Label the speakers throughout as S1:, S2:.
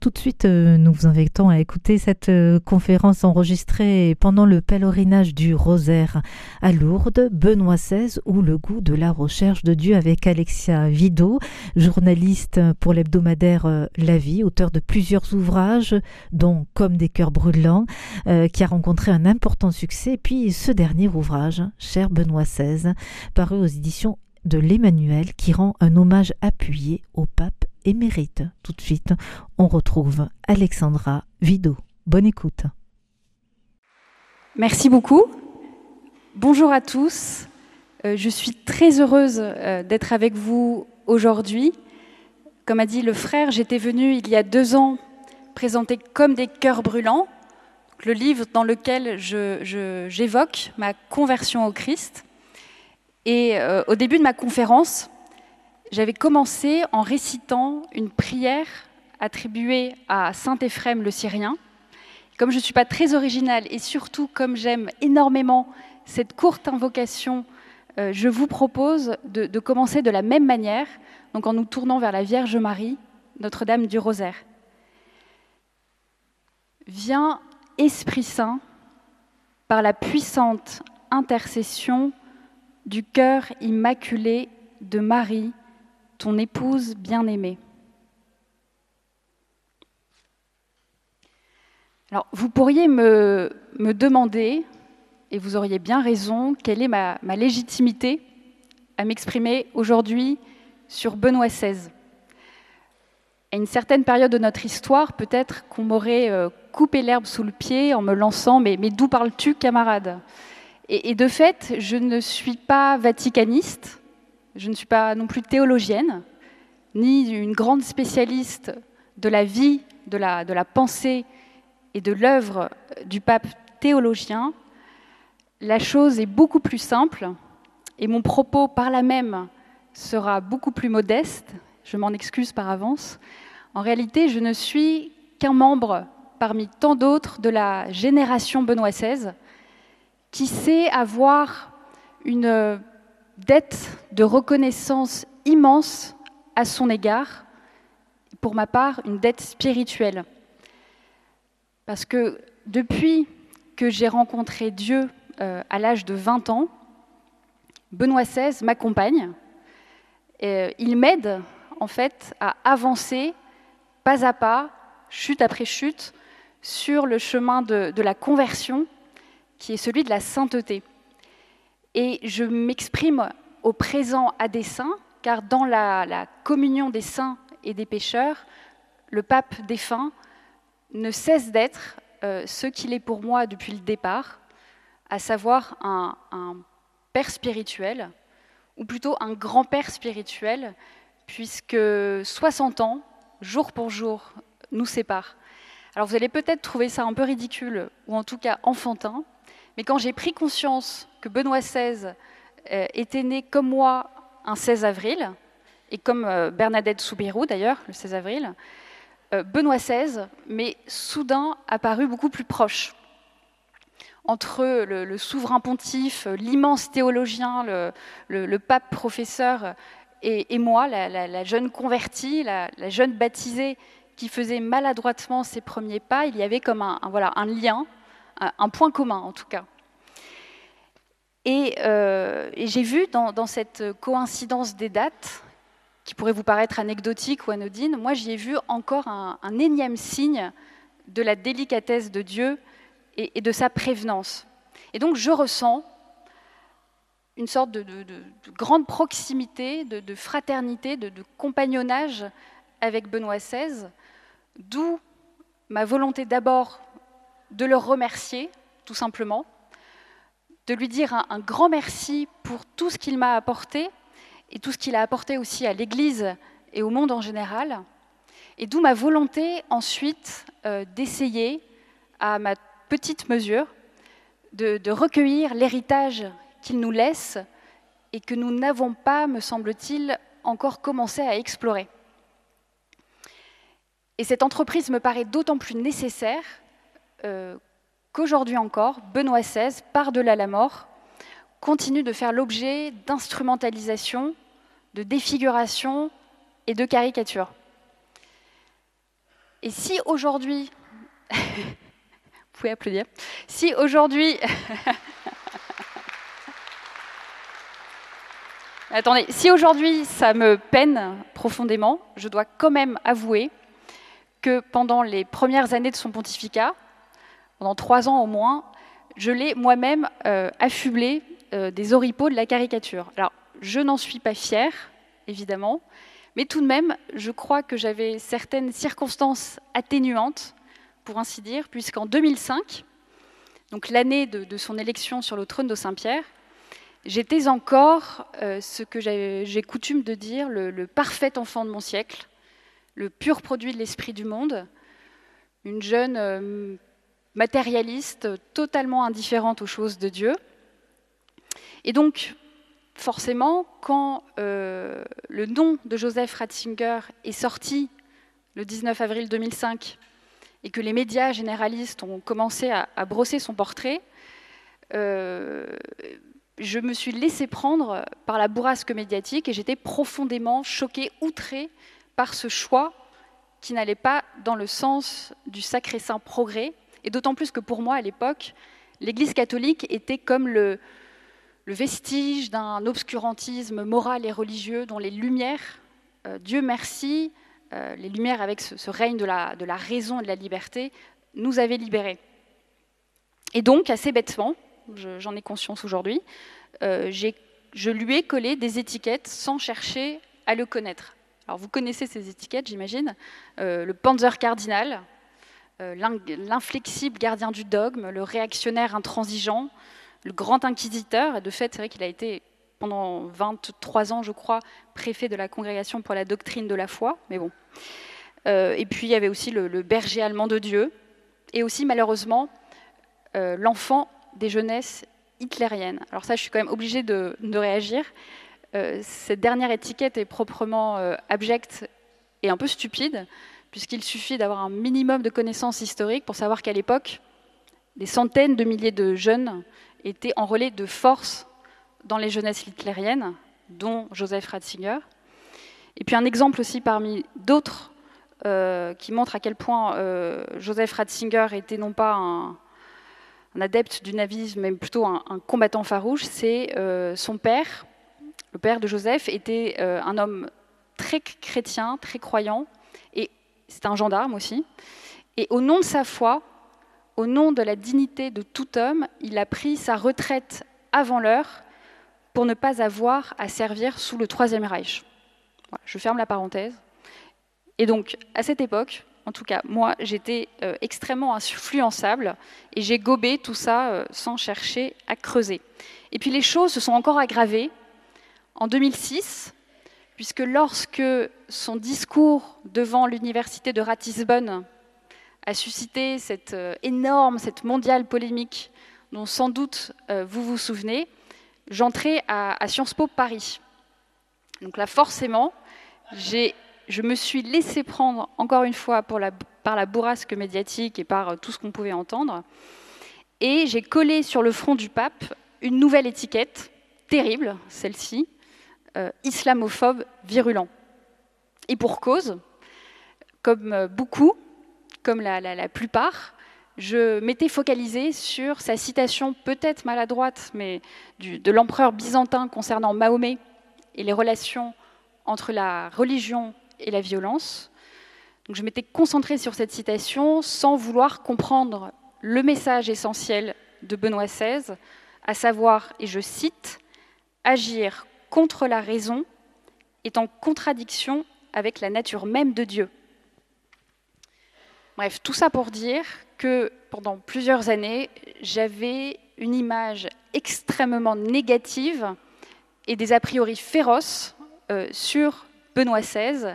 S1: Tout de suite, euh, nous vous invitons à écouter cette euh, conférence enregistrée pendant le pèlerinage du Rosaire à Lourdes, Benoît XVI ou le goût de la recherche de Dieu avec Alexia Vido, journaliste pour l'hebdomadaire euh, La Vie, auteur de plusieurs ouvrages, dont Comme des cœurs brûlants, qui a rencontré un important succès, et puis ce dernier ouvrage, Cher Benoît XVI, paru aux éditions de l'Emmanuel, qui rend un hommage appuyé au pape émérite. Tout de suite, on retrouve Alexandra Vido. Bonne écoute.
S2: Merci beaucoup. Bonjour à tous. Euh, je suis très heureuse euh, d'être avec vous aujourd'hui. Comme a dit le frère, j'étais venue il y a deux ans présenter Comme des cœurs brûlants, le livre dans lequel j'évoque ma conversion au Christ. Et euh, au début de ma conférence, j'avais commencé en récitant une prière attribuée à Saint Éphrem le Syrien. Comme je ne suis pas très originale et surtout comme j'aime énormément cette courte invocation, euh, je vous propose de, de, commencer de la même manière, donc en nous tournant vers la Vierge Marie, Notre-Dame du Rosaire. Viens, Esprit Saint, par la puissante intercession du cœur immaculé de Marie, ton épouse bien-aimée. Alors, vous pourriez me, me, demander, et vous auriez bien raison, quelle est ma, ma légitimité à m'exprimer aujourd'hui sur Benoît XVI. À une certaine période de notre histoire, peut-être qu'on m'aurait euh, coupé l'herbe sous le pied en me lançant Mais, d'où parles-tu, camarade? Et de fait, je ne suis pas vaticaniste, je ne suis pas non plus théologienne, ni une grande spécialiste de la vie, de la, de la pensée et de l'œuvre du pape théologien. La chose est beaucoup plus simple et mon propos par là même sera beaucoup plus modeste. Je m'en excuse par avance. En réalité, je ne suis qu'un membre parmi tant d'autres de la génération Benoît XVI qui sait avoir une dette de reconnaissance immense à son égard, pour ma part, une dette spirituelle. Parce que depuis que j'ai rencontré Dieu euh, à l'âge de 20 ans, Benoît XVI m'accompagne. Euh, il m'aide en fait à avancer pas à pas, chute après chute, sur le chemin de, de la conversion, qui est celui de la sainteté. Et je m'exprime au présent à des saints, car dans la, communion des saints et des pécheurs, le pape défunt ne cesse d'être euh, ce qu'il est pour moi depuis le départ, à savoir un, un père spirituel, ou plutôt un grand-père spirituel, puisque 60 ans, jour pour jour, nous séparent. Alors vous allez peut-être trouver ça un peu ridicule, ou en tout cas enfantin, mais quand j'ai pris conscience que Benoît XVI euh, était né comme moi un 16 avril, et comme euh, Bernadette Soubirou d'ailleurs, le 16 avril, euh, Benoît XVI m'est soudain apparu beaucoup plus proche. Entre le, souverain pontife, l'immense théologien, le, pape professeur et, moi, la, jeune convertie, la, jeune baptisée qui faisait maladroitement ses premiers pas, il y avait comme un, voilà, un lien, un point commun en tout cas. Euh, et, j'ai vu dans, cette coïncidence des dates, qui pourrait vous paraître anecdotique ou anodine, moi j'y ai vu encore un, énième signe de la délicatesse de Dieu et, de sa prévenance. Et donc je ressens une sorte de, grande proximité, de, fraternité, de, compagnonnage avec Benoît XVI, d'où ma volonté d'abord de le remercier, tout simplement, de lui dire un, grand merci pour tout ce qu'il m'a apporté et tout ce qu'il a apporté aussi à l'Église et au monde en général. Et d'où ma volonté ensuite euh, d'essayer, à ma petite mesure, de, recueillir l'héritage qu'il nous laisse et que nous n'avons pas, me semble-t-il, encore commencé à explorer. Et cette entreprise me paraît d'autant plus nécessaire euh, qu'aujourd'hui encore, Benoît XVI, par-delà la mort, continue de faire l'objet d'instrumentalisation, de défiguration et de caricature. Et si aujourd'hui, vous pouvez applaudir, si aujourd'hui, attendez, si aujourd'hui ça me peine profondément, je dois quand même avouer que pendant les premières années de son pontificat, pendant trois ans au moins, je l'ai moi-même euh, affublé euh, des oripeaux de la caricature. Alors, je n'en suis pas fière, évidemment, mais tout de même, je crois que j'avais certaines circonstances atténuantes, pour ainsi dire, puisqu'en 2005, donc l'année de, son élection sur le trône de Saint-Pierre, j'étais encore euh, ce que j'ai coutume de dire le, parfait enfant de mon siècle, le pur produit de l'esprit du monde, une jeune matérialiste, totalement indifférente aux choses de Dieu. Et donc, forcément, quand euh, le nom de Joseph Ratzinger est sorti le 19 avril 2005 et que les médias généralistes ont commencé à, brosser son portrait, euh, je me suis laissé prendre par la bourrasque médiatique et j'étais profondément choquée, outrée par ce choix qui n'allait pas dans le sens du sacré-saint progrès et d'autant plus que pour moi, à l'époque, l'Église catholique était comme le, vestige d'un obscurantisme moral et religieux dont les lumières, euh, Dieu merci, euh, les lumières avec ce, règne de la, raison et de la liberté, nous avaient libérés. Et donc, assez bêtement, j'en ai conscience aujourd'hui, euh, je lui ai collé des étiquettes sans chercher à le connaître. Alors vous connaissez ces étiquettes, j'imagine. le Panzer cardinal, l'inflexible gardien du dogme, le réactionnaire intransigeant, le grand inquisiteur. Et de fait, c'est vrai qu'il a été pendant 23 ans, je crois, préfet de la Congrégation pour la doctrine de la foi. Mais bon. Euh, et puis il y avait aussi le, berger allemand de Dieu, et aussi malheureusement euh, l'enfant des jeunesses hitlériennes. Alors ça, je suis quand même obligée de, réagir. cette dernière étiquette est proprement abjecte et un peu stupide, puisqu'il suffit d'avoir un minimum de connaissances historiques pour savoir qu'à l'époque, des centaines de milliers de jeunes étaient enrôlés de force dans les jeunesses hitlériennes, dont Joseph Ratzinger. Et puis un exemple aussi parmi d'autres euh, qui montre à quel point euh, Joseph Ratzinger était non pas un, adepte du navisme, mais plutôt un, combattant farouche, c'est euh, son père. Le père de Joseph était un homme très chrétien, très croyant, c'est un gendarme aussi. Et au nom de sa foi, au nom de la dignité de tout homme, il a pris sa retraite avant l'heure pour ne pas avoir à servir sous le Troisième Reich. je ferme la parenthèse. Et donc, à cette époque, en tout cas, moi, j'étais euh, extrêmement influençable et j'ai gobé tout ça euh, sans chercher à creuser. Et puis les choses se sont encore aggravées. En 2006, puisque lorsque son discours devant l'université de Ratisbonne a suscité cette euh, énorme, cette mondiale polémique dont sans doute euh, vous vous souvenez, j'entrais à, Sciences Po Paris. Donc là, forcément, je me suis laissé prendre, encore une fois, par la bourrasque médiatique et par euh, tout ce qu'on pouvait entendre. Et j'ai collé sur le front du pape une nouvelle étiquette, terrible, celle-ci, euh, islamophobe virulent. Et pour cause, comme euh, beaucoup, comme la, plupart, je m'étais focalisée sur sa citation peut-être maladroite, mais de l'empereur byzantin concernant Mahomet et les relations entre la religion et la violence. Donc je m'étais concentrée sur cette citation sans vouloir comprendre le message essentiel de Benoît XVI, à savoir, et je cite, Agir contre la raison est en contradiction avec la nature même de Dieu. Bref, tout ça pour dire que pendant plusieurs années, j'avais une image extrêmement négative et des a priori féroces euh, sur Benoît XVI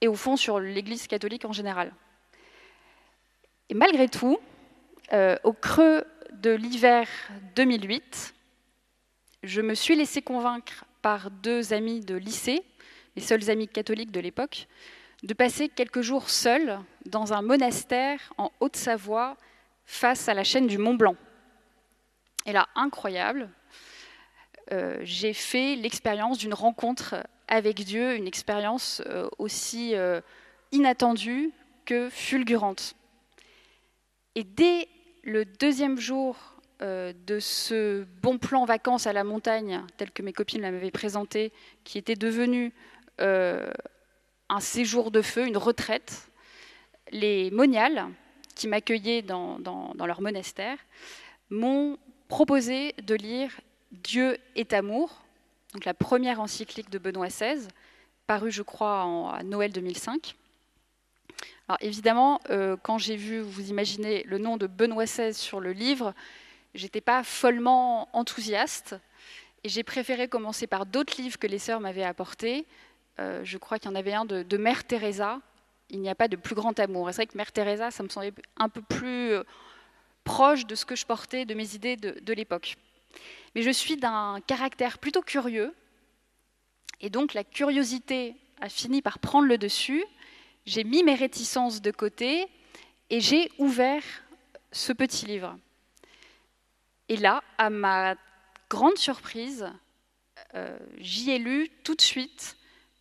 S2: et au fond sur l'Église catholique en général. Et malgré tout, euh, au creux de l'hiver 2008, je me suis laissé convaincre par deux amis de lycée, les seuls amis catholiques de l'époque, de passer quelques jours seuls dans un monastère en Haute-Savoie face à la chaîne du Mont Blanc. Et là, incroyable, euh, j'ai fait l'expérience d'une rencontre avec Dieu, une expérience euh, aussi euh, inattendue que fulgurante. Et dès le deuxième jour de ce bon plan vacances à la montagne, tel que mes copines m'avaient présenté, qui était devenu euh, un séjour de feu, une retraite, les moniales, qui m'accueillaient dans, leur monastère, m'ont proposé de lire Dieu est amour, la première encyclique de Benoît XVI, parue, je crois, en, à Noël 2005. Alors évidemment, euh, quand j'ai vu, vous imaginez, le nom de Benoît XVI sur le livre, j'étais pas follement enthousiaste et j'ai préféré commencer par d'autres livres que les sœurs m'avaient apportés. Euh, je crois qu'il y en avait un de, Mère Teresa. Il n'y a pas de plus grand amour. Et c'est vrai que Mère Teresa, ça me semblait un peu plus euh, proche de ce que je portais, de mes idées de, l'époque. Mais je suis d'un caractère plutôt curieux, et donc la curiosité a fini par prendre le dessus. J'ai mis mes réticences de côté et j'ai ouvert ce petit livre. Et là, à ma grande surprise, euh, j'y ai lu tout de suite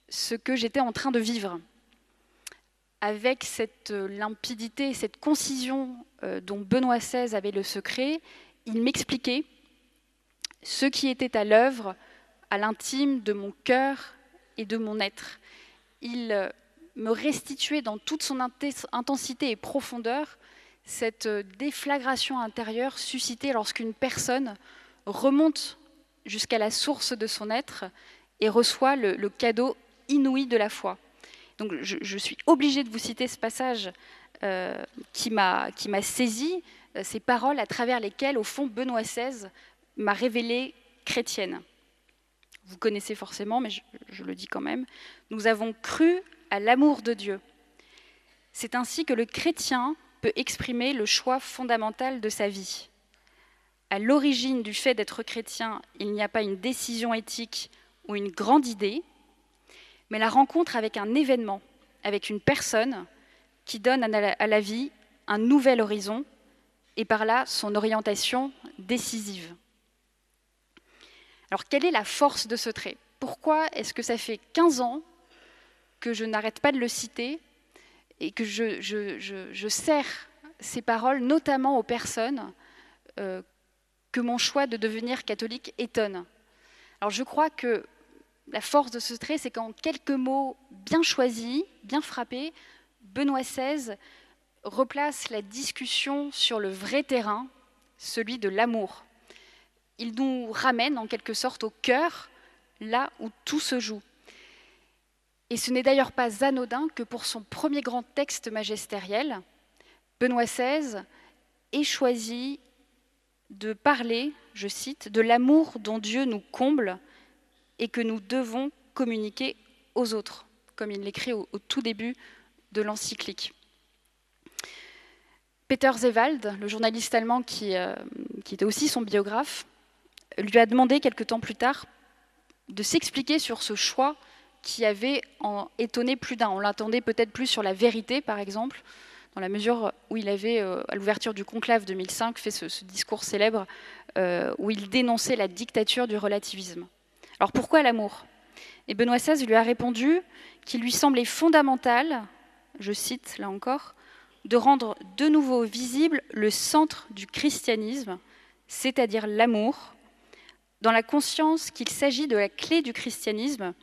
S2: ce que j'étais en train de vivre. Avec cette limpidité, cette concision euh, dont Benoît XVI avait le secret, il m'expliquait ce qui était à l'œuvre à l'intime de mon cœur et de mon être. Il euh, me restituait dans toute son intensité et profondeur cette euh, déflagration intérieure suscitée lorsqu'une personne remonte jusqu'à la source de son être et reçoit le, cadeau inouï de la foi. Donc je, suis obligée de vous citer ce passage euh, qui m'a saisi, euh, ces paroles à travers lesquelles, au fond, Benoît XVI m'a révélée chrétienne. Vous connaissez forcément, mais je le dis quand même. Nous avons cru à l'amour de Dieu. C'est ainsi que le chrétien peut exprimer le choix fondamental de sa vie. À l'origine du fait d'être chrétien, il n'y a pas une décision éthique ou une grande idée, mais la rencontre avec un événement, avec une personne qui donne à la vie un nouvel horizon et par là son orientation décisive. Alors quelle est la force de ce trait? Pourquoi est-ce que ça fait 15 ans que je n'arrête pas de le citer? Et que je, sers ces paroles notamment aux personnes euh, que mon choix de devenir catholique étonne. Alors je crois que la force de ce trait, c'est qu'en quelques mots bien choisis, bien frappés, Benoît XVI replace la discussion sur le vrai terrain, celui de l'amour. Il nous ramène en quelque sorte au cœur, là où tout se joue. Et ce n'est d'ailleurs pas anodin que pour son premier grand texte magistériel, Benoît XVI ait choisi de parler, je cite, de l'amour dont Dieu nous comble et que nous devons communiquer aux autres, comme il l'écrit au, tout début de l'encyclique. Peter Zewald, le journaliste allemand qui, euh, qui était aussi son biographe, lui a demandé quelque temps plus tard de s'expliquer sur ce choix qui avait en étonné plus d'un. On l'attendait peut-être plus sur la vérité, par exemple, dans la mesure où il avait, euh, à l'ouverture du conclave 2005, fait ce, discours célèbre euh, où il dénonçait la dictature du relativisme. Alors pourquoi l'amour? Et Benoît XVI lui a répondu qu'il lui semblait fondamental, je cite là encore, de rendre de nouveau visible le centre du christianisme, c'est-à-dire l'amour, dans la conscience qu'il s'agit de la clé du christianisme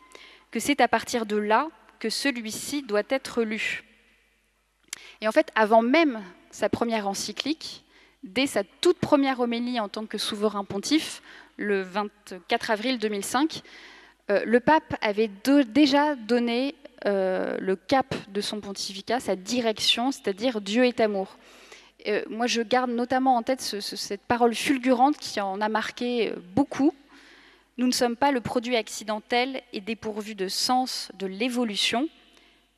S2: que c'est à partir de là que celui-ci doit être lu. Et en fait, avant même sa première encyclique, dès sa toute première homélie en tant que souverain pontife, le 24 avril 2005, euh, le pape avait déjà donné euh, le cap de son pontificat, sa direction, c'est-à-dire Dieu est amour. Euh, moi, je garde notamment en tête cette parole fulgurante qui en a marqué beaucoup, nous ne sommes pas le produit accidentel et dépourvu de sens de l'évolution.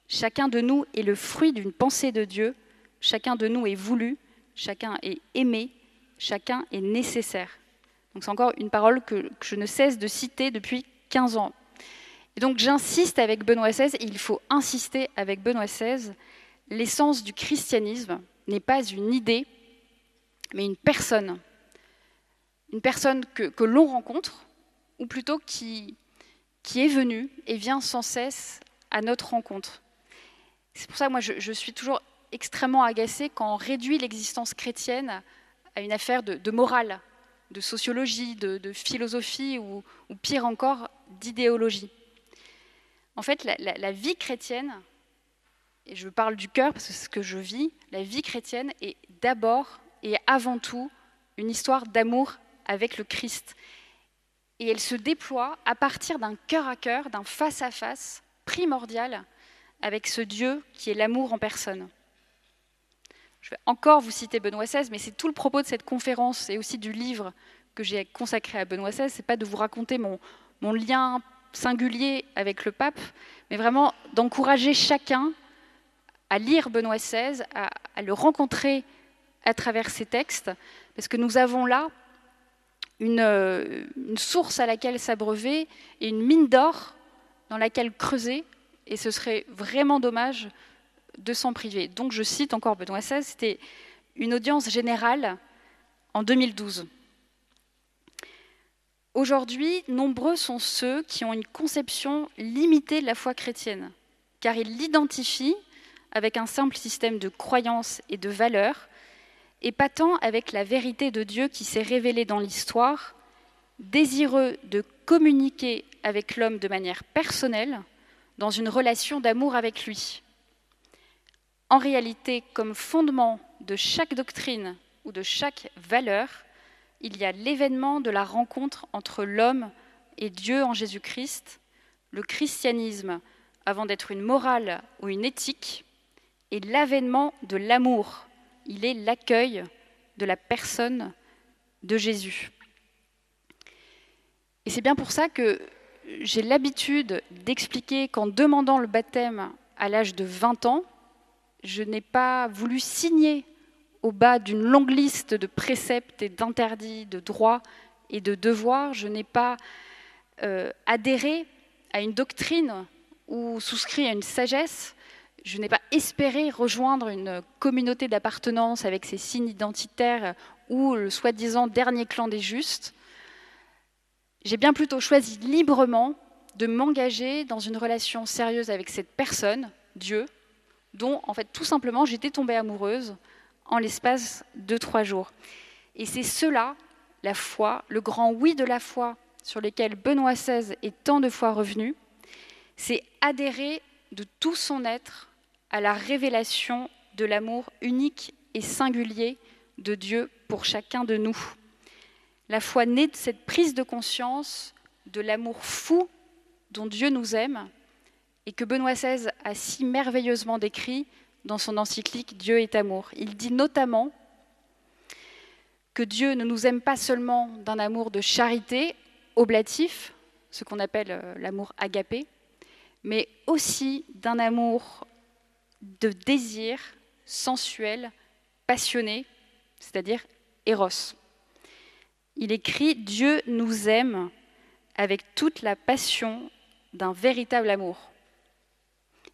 S2: Chacun de nous est le fruit d'une pensée de Dieu, chacun de nous est voulu, chacun est aimé, chacun est nécessaire. Donc c'est encore une parole que, je ne cesse de citer depuis 15 ans. Et donc j'insiste avec Benoît XVI, et il faut insister avec Benoît XVI, l'essence du christianisme n'est pas une idée, mais une personne. Une personne que l'on rencontre, ou plutôt qui, est venu et vient sans cesse à notre rencontre. C'est pour ça que moi je, suis toujours extrêmement agacé quand on réduit l'existence chrétienne à une affaire de, morale, de sociologie, de, philosophie ou, pire encore, d'idéologie. En fait, la, vie chrétienne, et je parle du cœur parce que c'est ce que je vis, la vie chrétienne est d'abord et avant tout une histoire d'amour avec le Christ. Et elle se déploie à partir d'un cœur à cœur, d'un face à face primordial avec ce Dieu qui est l'amour en personne. Je vais encore vous citer Benoît XVI, mais c'est tout le propos de cette conférence et aussi du livre que j'ai consacré à Benoît XVI. C'est pas de vous raconter mon, mon lien singulier avec le pape, mais vraiment d'encourager chacun à lire Benoît XVI, à, le rencontrer à travers ses textes, parce que nous avons là une, une source à laquelle s'abreuver et une mine d'or dans laquelle creuser, et ce serait vraiment dommage de s'en priver. Donc je cite encore Benoît XVI, c'était une audience générale en 2012. Aujourd'hui, nombreux sont ceux qui ont une conception limitée de la foi chrétienne, car ils l'identifient avec un simple système de croyances et de valeurs, épatant avec la vérité de Dieu qui s'est révélée dans l'histoire, désireux de communiquer avec l'homme de manière personnelle, dans une relation d'amour avec lui. En réalité, comme fondement de chaque doctrine ou de chaque valeur, il y a l'événement de la rencontre entre l'homme et Dieu en Jésus-Christ, le christianisme avant d'être une morale ou une éthique, et l'avènement de l'amour. Il est l'accueil de la personne de Jésus. Et c'est bien pour ça que j'ai l'habitude d'expliquer qu'en demandant le baptême à l'âge de 20 ans, je n'ai pas voulu signer au bas d'une longue liste de préceptes et d'interdits, de droits et de devoirs. Je n'ai pas euh, adhéré à une doctrine ou souscrit à une sagesse je n'ai pas espéré rejoindre une communauté d'appartenance avec ses signes identitaires ou le soi-disant dernier clan des justes. J'ai bien plutôt choisi librement de m'engager dans une relation sérieuse avec cette personne, Dieu, dont en fait tout simplement j'étais tombée amoureuse en l'espace de trois jours. Et c'est cela, la foi, le grand oui de la foi sur lequel Benoît XVI est tant de fois revenu, c'est adhérer de tout son être à la révélation de l'amour unique et singulier de Dieu pour chacun de nous. La foi naît de cette prise de conscience de l'amour fou dont Dieu nous aime et que Benoît XVI a si merveilleusement décrit dans son encyclique Dieu est amour. Il dit notamment que Dieu ne nous aime pas seulement d'un amour de charité oblatif, ce qu'on appelle euh, l'amour agapé, mais aussi d'un amour de désir sensuel, passionné, c'est-à-dire Eros. Il écrit Dieu nous aime avec toute la passion d'un véritable amour.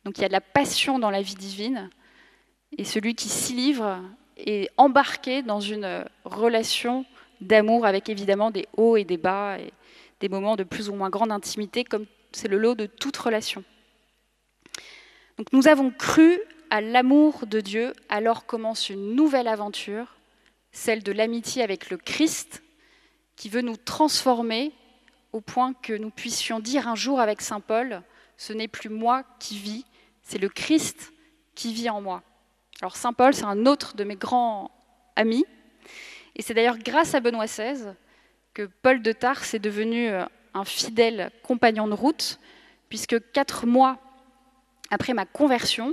S2: Donc il y a de la passion dans la vie divine, et celui qui s'y livre est embarqué dans une relation d'amour avec évidemment des hauts et des bas, et des moments de plus ou moins grande intimité, comme c'est le lot de toute relation. Donc nous avons cru à l'amour de Dieu, alors commence une nouvelle aventure, celle de l'amitié avec le Christ, qui veut nous transformer au point que nous puissions dire un jour avec Saint Paul, ce n'est plus moi qui vis, c'est le Christ qui vit en moi. Alors Saint Paul, c'est un autre de mes grands amis, et c'est d'ailleurs grâce à Benoît XVI que Paul de Tarse est devenu un fidèle compagnon de route, puisque quatre mois après ma conversion,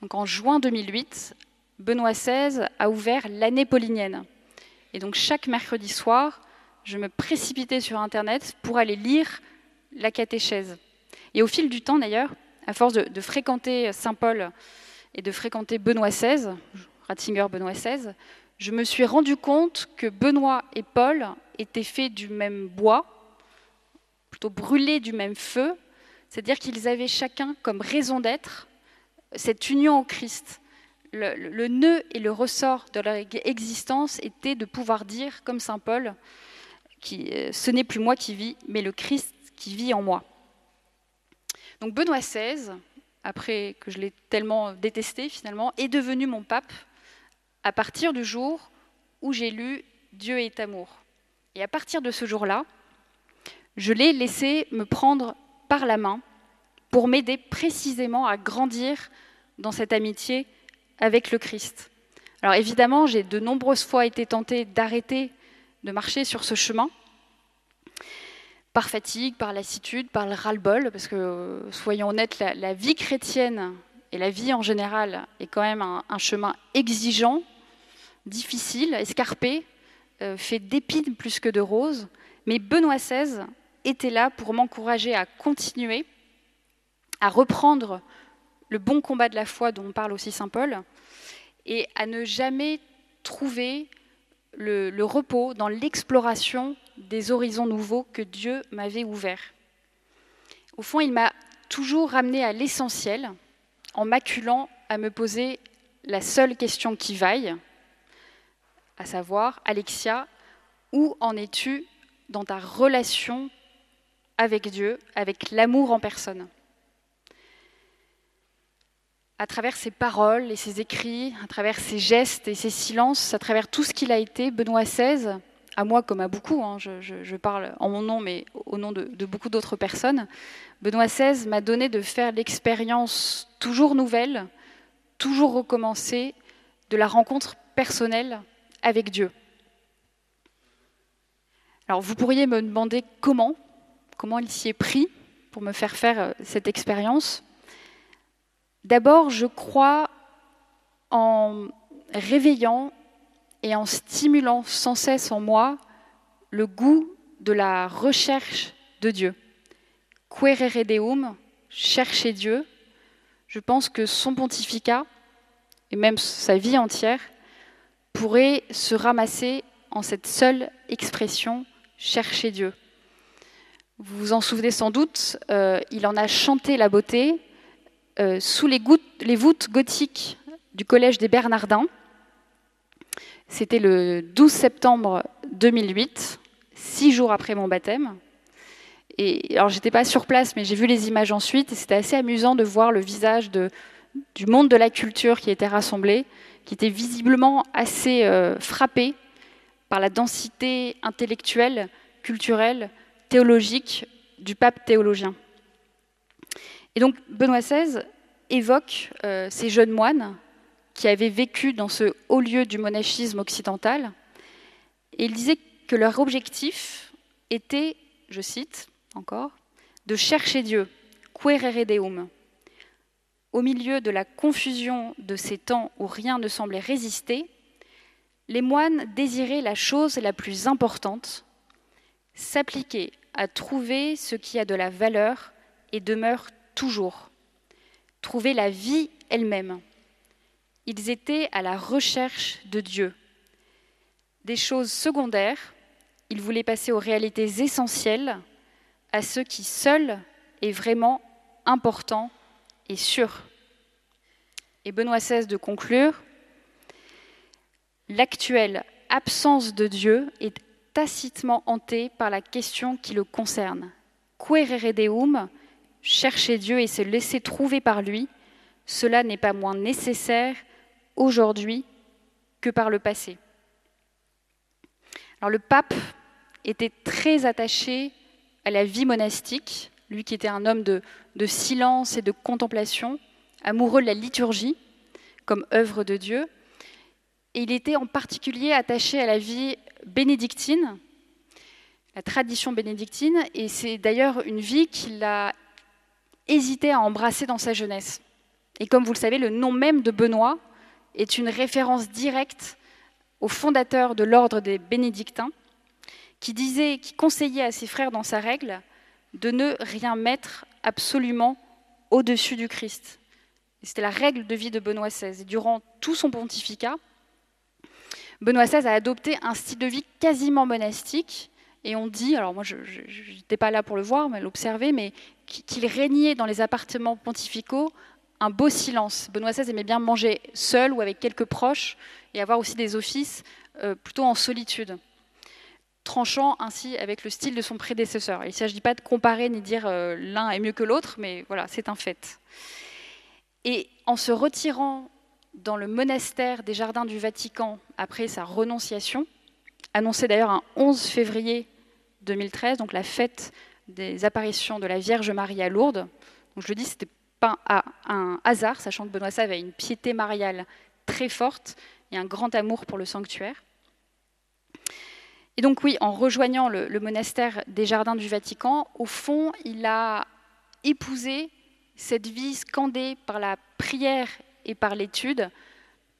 S2: donc en juin 2008, Benoît XVI a ouvert l'année paulinienne. Et donc chaque mercredi soir, je me précipitais sur Internet pour aller lire la catéchèse. Et au fil du temps, d'ailleurs, à force de, fréquenter Saint-Paul et de fréquenter Benoît XVI, Ratzinger Benoît XVI, je me suis rendu compte que Benoît et Paul étaient faits du même bois, plutôt brûlés du même feu, c'est-à-dire qu'ils avaient chacun comme raison d'être cette union au Christ. Le, nœud et le ressort de leur existence était de pouvoir dire, comme Saint Paul, qui, euh, ce n'est plus moi qui vis, mais le Christ qui vit en moi. Donc Benoît XVI après que je l'ai tellement détesté finalement, est devenu mon pape à partir du jour où j'ai lu Dieu est amour. Et à partir de ce jour-là, je l'ai laissé me prendre par la main pour m'aider précisément à grandir dans cette amitié avec le Christ. Alors évidemment, j'ai de nombreuses fois été tentée d'arrêter de marcher sur ce chemin, par fatigue, par lassitude, par le ras-le-bol, parce que, soyons honnêtes, la, vie chrétienne et la vie en général est quand même un, chemin exigeant, difficile, escarpé, euh, fait d'épines plus que de roses. Mais Benoît XVI était là pour m'encourager à continuer, à reprendre le bon combat de la foi dont parle aussi Saint Paul, et à ne jamais trouver le, le repos dans l'exploration des horizons nouveaux que Dieu m'avait ouverts. Au fond, il m'a toujours ramené à l'essentiel, en m'acculant à me poser la seule question qui vaille, à savoir, Alexia, où en es-tu dans ta relation avec Dieu, avec l'amour en personne à travers ses paroles et ses écrits, à travers ses gestes et ses silences, à travers tout ce qu'il a été, Benoît XVI, à moi comme à beaucoup, hein, je, parle en mon nom, mais au nom de, de beaucoup d'autres personnes, Benoît XVI m'a donné de faire l'expérience toujours nouvelle, toujours recommencée, de la rencontre personnelle avec Dieu. Alors vous pourriez me demander comment, comment il s'y est pris pour me faire faire euh, cette expérience. D'abord, je crois en réveillant et en stimulant sans cesse en moi le goût de la recherche de Dieu. Querere Deum, chercher Dieu. Je pense que son pontificat, et même sa vie entière, pourrait se ramasser en cette seule expression, chercher Dieu. Vous vous en souvenez sans doute, euh, il en a chanté la beauté euh, sous les, voûtes gothiques du collège des Bernardins. C'était le 12 septembre 2008, six jours après mon baptême. Et alors, j'étais pas sur place, mais j'ai vu les images ensuite, et c'était assez amusant de voir le visage du monde de la culture qui était rassemblé, qui était visiblement assez euh, frappé par la densité intellectuelle, culturelle, théologique du pape théologien. Et donc, Benoît XVI évoque euh, ces jeunes moines qui avaient vécu dans ce haut lieu du monachisme occidental. Et il disait que leur objectif était, je cite encore, de chercher Dieu, querere deum. Au milieu de la confusion de ces temps où rien ne semblait résister, les moines désiraient la chose la plus importante, s'appliquer à trouver ce qui a de la valeur et demeure toujours, trouver la vie elle-même. Ils étaient à la recherche de Dieu. Des choses secondaires, ils voulaient passer aux réalités essentielles, à ce qui seul est vraiment important et sûr. Et Benoît XVI de conclure, l'actuelle absence de Dieu est tacitement hantée par la question qui le concerne. Querere Deum, chercher Dieu et se laisser trouver par lui, cela n'est pas moins nécessaire aujourd'hui que par le passé. Alors le pape était très attaché à la vie monastique, lui qui était un homme de, de silence et de contemplation, amoureux de la liturgie comme œuvre de Dieu, et il était en particulier attaché à la vie bénédictine, la tradition bénédictine, et c'est d'ailleurs une vie qu'il a hésité à embrasser dans sa jeunesse. Et comme vous le savez, le nom même de Benoît est une référence directe au fondateur de l'ordre des bénédictins, qui disait, qui conseillait à ses frères dans sa règle de ne rien mettre absolument au-dessus du Christ. C'était la règle de vie de Benoît XVI. Et durant tout son pontificat, Benoît XVI a adopté un style de vie quasiment monastique. Et on dit, alors moi je n'étais pas là pour le voir, mais l'observer, mais qu'il régnait dans les appartements pontificaux un beau silence. Benoît XVI aimait bien manger seul ou avec quelques proches et avoir aussi des offices euh, plutôt en solitude, tranchant ainsi avec le style de son prédécesseur. Il ne s'agit pas de comparer ni dire euh, l'un est mieux que l'autre, mais voilà, c'est un fait. Et en se retirant dans le monastère des Jardins du Vatican après sa renonciation, annoncée d'ailleurs un 11 février 2013, donc la fête des apparitions de la Vierge Marie à Lourdes. Donc je le dis, ce n'était pas un hasard, sachant que Benoît avait une piété mariale très forte et un grand amour pour le sanctuaire. Et donc oui, en rejoignant le, le, monastère des Jardins du Vatican, au fond, il a épousé cette vie scandée par la prière et par l'étude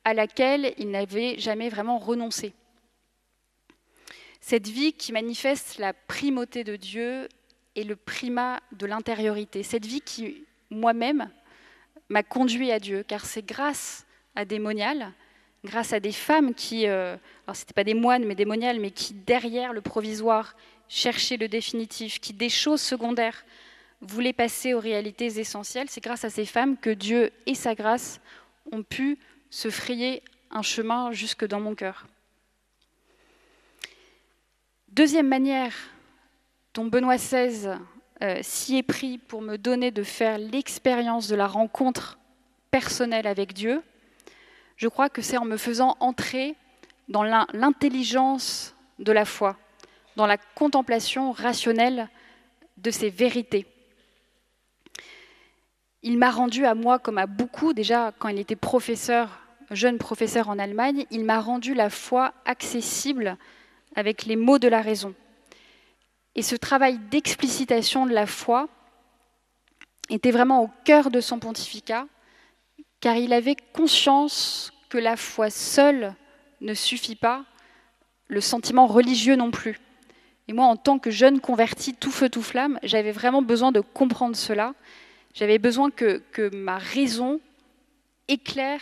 S2: à laquelle il n'avait jamais vraiment renoncé. Cette vie qui manifeste la primauté de Dieu et le primat de l'intériorité. Cette vie qui, moi-même, m'a conduit à Dieu, car c'est grâce à des moniales, grâce à des femmes qui, euh, alors ce n'étaient pas des moines, mais des moniales, mais qui, derrière le provisoire, cherchaient le définitif, qui, des choses secondaires, voulaient passer aux réalités essentielles. C'est grâce à ces femmes que Dieu et sa grâce ont pu se frayer un chemin jusque dans mon cœur. Deuxième manière dont Benoît XVI euh, s'y est pris pour me donner de faire l'expérience de la rencontre personnelle avec Dieu, je crois que c'est en me faisant entrer dans l'intelligence de la foi, dans la contemplation rationnelle de ces vérités. Il m'a rendu à moi, comme à beaucoup, déjà quand il était professeur, jeune professeur en Allemagne, il m'a rendu la foi accessible avec les mots de la raison. Et ce travail d'explicitation de la foi était vraiment au cœur de son pontificat, car il avait conscience que la foi seule ne suffit pas, le sentiment religieux non plus. Et moi, en tant que jeune converti tout feu tout flamme, j'avais vraiment besoin de comprendre cela. J'avais besoin que, ma raison éclaire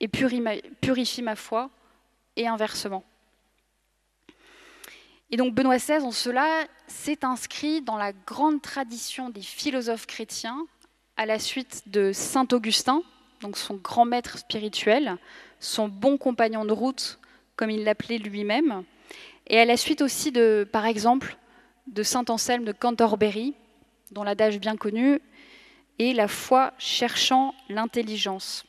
S2: et purifie ma foi, et inversement. Et donc Benoît XVI, en cela, s'est inscrit dans la grande tradition des philosophes chrétiens, à la suite de Saint Augustin, donc son grand maître spirituel, son bon compagnon de route, comme il l'appelait lui-même, et à la suite aussi de, par exemple, de Saint Anselme de Canterbury, dont l'adage bien connu est la foi cherchant l'intelligence.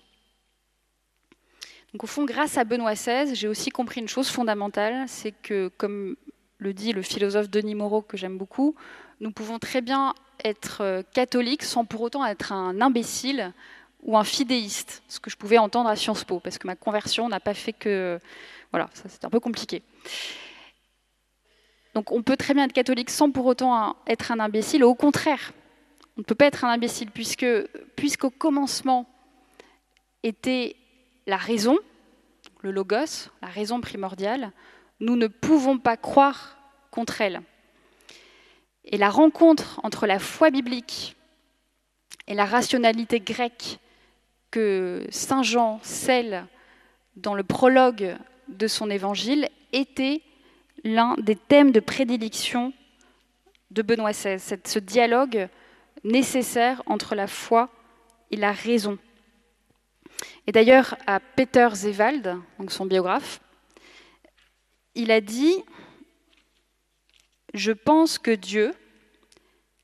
S2: Donc au fond, grâce à Benoît XVI, j'ai aussi compris une chose fondamentale, c'est que, comme le dit le philosophe Denis Moreau, que j'aime beaucoup, nous pouvons très bien être euh, catholiques sans pour autant être un imbécile ou un fidéiste, ce que je pouvais entendre à Sciences Po, parce que ma conversion n'a pas fait que... Voilà, ça c'est un peu compliqué. Donc on peut très bien être catholique sans pour autant être un imbécile, au contraire, on ne peut pas être un imbécile, puisque puisqu'au commencement était la raison, le logos, la raison primordiale, nous ne pouvons pas croire contre elle. Et la rencontre entre la foi biblique et la rationalité grecque que Saint Jean scelle dans le prologue de son évangile était l'un des thèmes de prédilection de Benoît XVI, ce dialogue nécessaire entre la foi et la raison. Et d'ailleurs, à Peter Zewald, son biographe, il a dit Je pense que Dieu,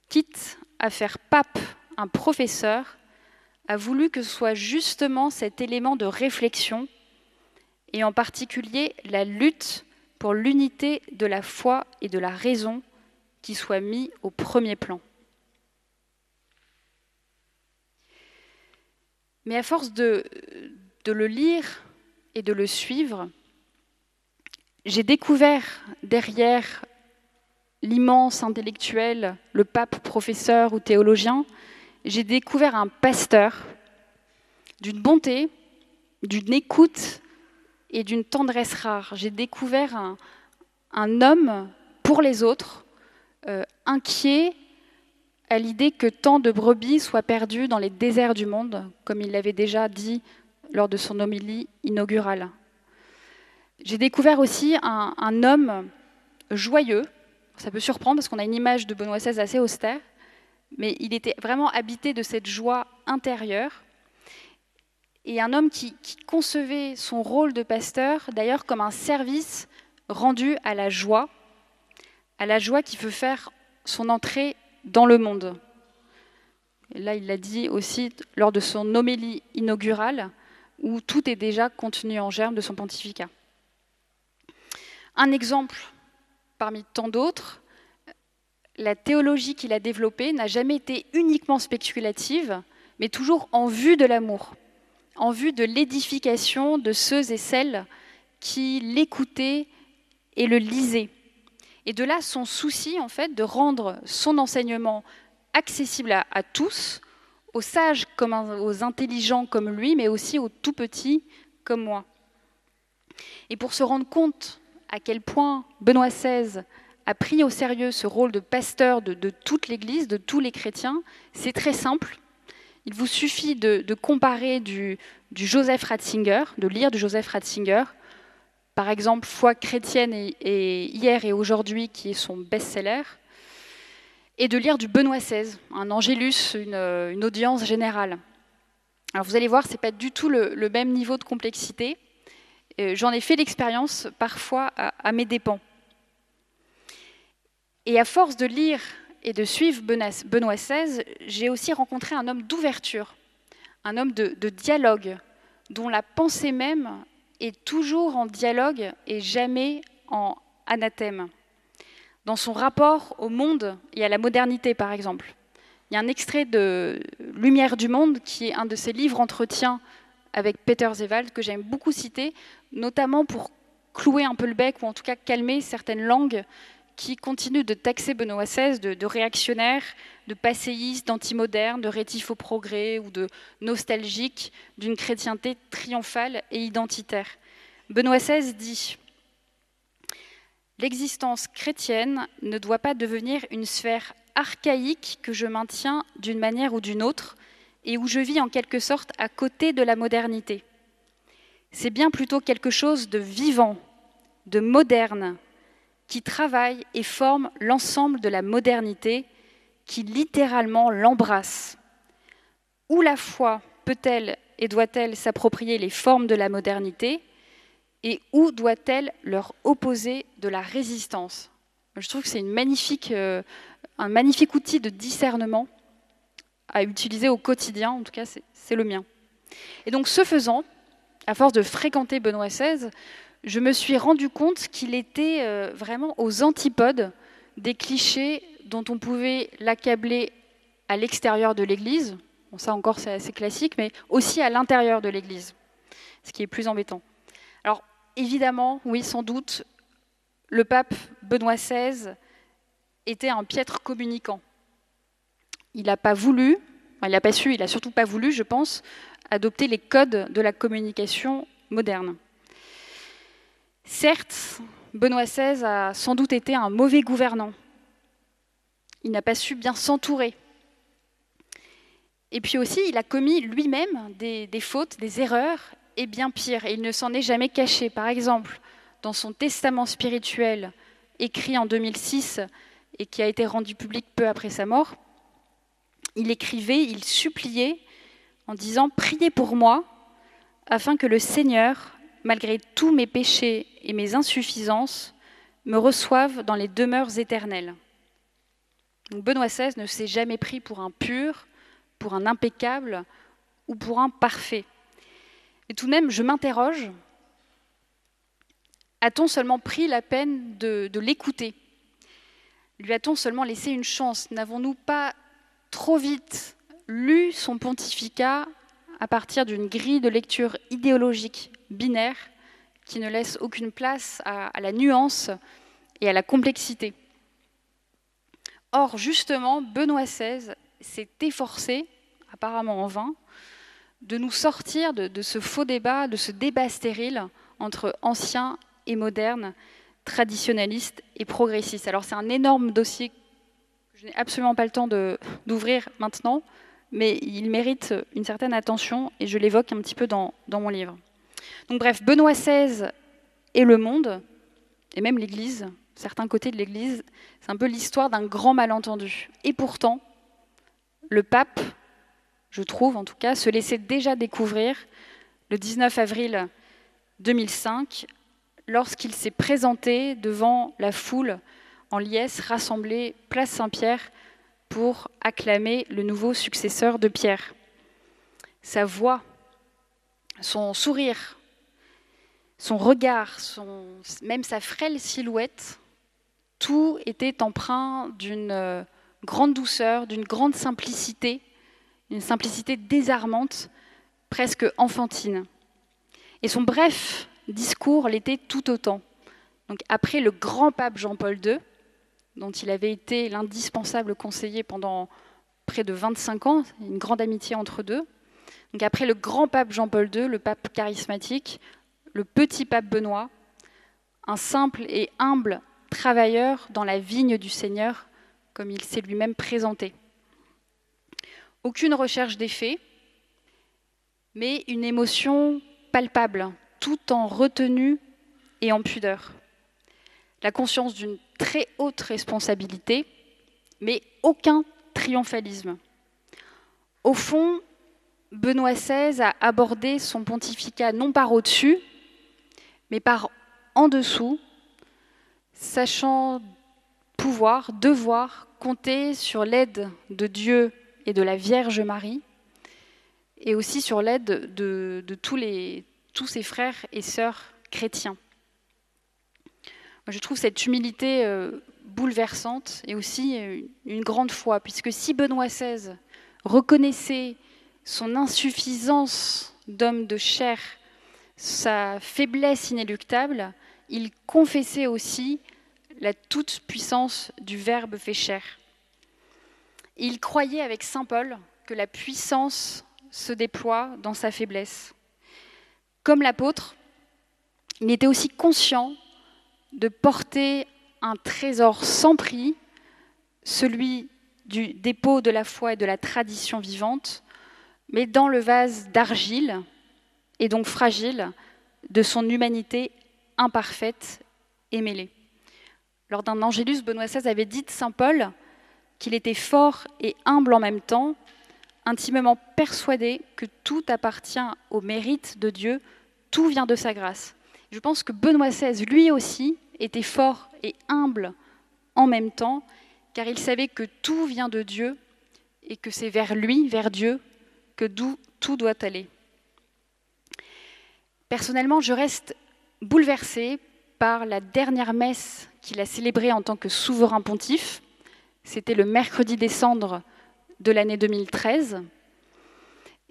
S2: quitte à faire pape un professeur, a voulu que ce soit justement cet élément de réflexion, et en particulier la lutte pour l'unité de la foi et de la raison, qui soit mis au premier plan. Mais à force de, le lire et de le suivre, j'ai découvert derrière l'immense intellectuel, le pape professeur ou théologien, j'ai découvert un pasteur d'une bonté, d'une écoute et d'une tendresse rare. J'ai découvert un, homme pour les autres, euh, inquiet à l'idée que tant de brebis soient perdues dans les déserts du monde, comme il l'avait déjà dit lors de son homélie inaugurale. J'ai découvert aussi un, homme joyeux. Ça peut surprendre parce qu'on a une image de Benoît XVI assez austère, mais il était vraiment habité de cette joie intérieure. Et un homme qui, qui concevait son rôle de pasteur, d'ailleurs, comme un service rendu à la joie, à la joie qui veut faire son entrée dans le monde. là, il l'a dit aussi lors de son homélie inaugurale, où tout est déjà contenu en germe de son pontificat. Un exemple parmi tant d'autres, la théologie qu'il a développée n'a jamais été uniquement spéculative, mais toujours en vue de l'amour, en vue de l'édification de ceux et celles qui l'écoutaient et le lisaient. Et de là son souci, en fait, de rendre son enseignement accessible à, tous, aux sages comme aux intelligents comme lui, mais aussi aux tout petits comme moi. Et pour se rendre compte à quel point Benoît XVI a pris au sérieux ce rôle de pasteur de, toute l'Église, de tous les chrétiens, c'est très simple. Il vous suffit de, comparer du, Joseph Ratzinger, de lire du Joseph Ratzinger, par exemple Foi chrétienne et, hier et aujourd'hui, qui est son best-seller, et de lire du Benoît XVI, un angélus, une, audience générale. Alors vous allez voir, ce n'est pas du tout le, même niveau de complexité. Euh, j'en ai fait l'expérience parfois à mes dépens. Et à force de lire et de suivre Benoît XVI, j'ai aussi rencontré un homme d'ouverture, un homme de, dialogue, dont la pensée même est toujours en dialogue et jamais en anathème. Dans son rapport au monde et à la modernité, par exemple. Il y a un extrait de Lumière du monde, qui est un de ses livres entretiens avec Peter Zewald, que j'aime beaucoup citer, notamment pour clouer un peu le bec, ou en tout cas calmer certaines langues qui continue de taxer Benoît XVI de, réactionnaire, de passéiste, d'antimoderne, de rétif au progrès ou de nostalgique, d'une chrétienté triomphale et identitaire. Benoît XVI dit L'existence chrétienne ne doit pas devenir une sphère archaïque que je maintiens d'une manière ou d'une autre et où je vis en quelque sorte à côté de la modernité. C'est bien plutôt quelque chose de vivant, de moderne, qui travaille et forme l'ensemble de la modernité, qui littéralement l'embrasse. Où la foi peut-elle et doit-elle s'approprier les formes de la modernité et où doit-elle leur opposer de la résistance? Je trouve que c'est euh, un magnifique outil de discernement à utiliser au quotidien, en tout cas c'est le mien. Et donc ce faisant, à force de fréquenter Benoît XVI, je me suis rendu compte qu'il était euh, vraiment aux antipodes des clichés dont on pouvait l'accabler à l'extérieur de l'Église. Ça encore, c'est assez classique, mais aussi à l'intérieur de l'Église, ce qui est plus embêtant. Alors, évidemment, oui, sans doute, le pape Benoît XVI était un piètre communicant. Il n'a pas voulu, il n'a pas su, il n'a surtout pas voulu, je pense, adopter les codes de la communication moderne. Certes, Benoît XVI a sans doute été un mauvais gouvernant. Il n'a pas su bien s'entourer. Et puis aussi, il a commis lui-même des, fautes, des erreurs, et bien pire, et il ne s'en est jamais caché. Par exemple, dans son testament spirituel, écrit en 2006 et qui a été rendu public peu après sa mort, il écrivait, il suppliait en disant Priez pour moi, afin que le Seigneur malgré tous mes péchés et mes insuffisances, me reçoivent dans les demeures éternelles. Benoît XVI ne s'est jamais pris pour un pur, pour un impeccable ou pour un parfait. Et tout de même, je m'interroge, a-t-on seulement pris la peine de, de l'écouter? Lui a-t-on seulement laissé une chance? N'avons-nous pas trop vite lu son pontificat à partir d'une grille de lecture idéologique? Binaire qui ne laisse aucune place à, la nuance et à la complexité. Or, justement, Benoît XVI s'est efforcé, apparemment en vain, de nous sortir de, ce faux débat, de ce débat stérile entre anciens et modernes, traditionnalistes et progressistes. Alors c'est un énorme dossier que je n'ai absolument pas le temps d'ouvrir maintenant, mais il mérite une certaine attention et je l'évoque un petit peu dans mon livre. Donc bref, Benoît XVI et le monde, et même l'Église, certains côtés de l'Église, c'est un peu l'histoire d'un grand malentendu. Et pourtant, le pape, je trouve en tout cas, se laissait déjà découvrir le 19 avril 2005 lorsqu'il s'est présenté devant la foule en liesse rassemblée place Saint-Pierre pour acclamer le nouveau successeur de Pierre. Sa voix, son sourire, son regard, même sa frêle silhouette, tout était empreint d'une euh, grande douceur, d'une grande simplicité, une simplicité désarmante, presque enfantine. Et son bref discours l'était tout autant. Donc après le grand pape Jean-Paul II, dont il avait été l'indispensable conseiller pendant près de 25 ans, une grande amitié entre deux. Donc après le grand pape Jean-Paul II, le pape charismatique, le petit pape Benoît, un simple et humble travailleur dans la vigne du Seigneur, comme il s'est lui-même présenté. Aucune recherche d'effet, mais une émotion palpable, tout en retenue et en pudeur. La conscience d'une très haute responsabilité, mais aucun triomphalisme. Au fond, Benoît XVI a abordé son pontificat non par au-dessus, mais par en dessous, sachant pouvoir, devoir compter sur l'aide de Dieu et de la Vierge Marie, et aussi sur l'aide de, tous, ses frères et sœurs chrétiens. Je trouve cette humilité euh, bouleversante et aussi euh, une grande foi, puisque si Benoît XVI reconnaissait son insuffisance d'homme de chair, sa faiblesse inéluctable, il confessait aussi la toute-puissance du Verbe fait chair. il croyait avec Saint Paul que la puissance se déploie dans sa faiblesse. Comme l'apôtre, il était aussi conscient de porter un trésor sans prix, celui du dépôt de la foi et de la tradition vivante, mais dans le vase d'argile, et donc fragile, de son humanité imparfaite et mêlée. Lors d'un Angélus, Benoît XVI avait dit de Saint Paul qu'il était fort et humble en même temps, intimement persuadé que tout appartient au mérite de Dieu, tout vient de sa grâce. Je pense que Benoît XVI, lui aussi, était fort et humble en même temps, car il savait que tout vient de Dieu et que c'est vers lui, vers Dieu, que tout doit aller. Personnellement, je reste bouleversée par la dernière messe qu'il a célébrée en tant que souverain pontife. C'était le mercredi décembre de l'année 2013.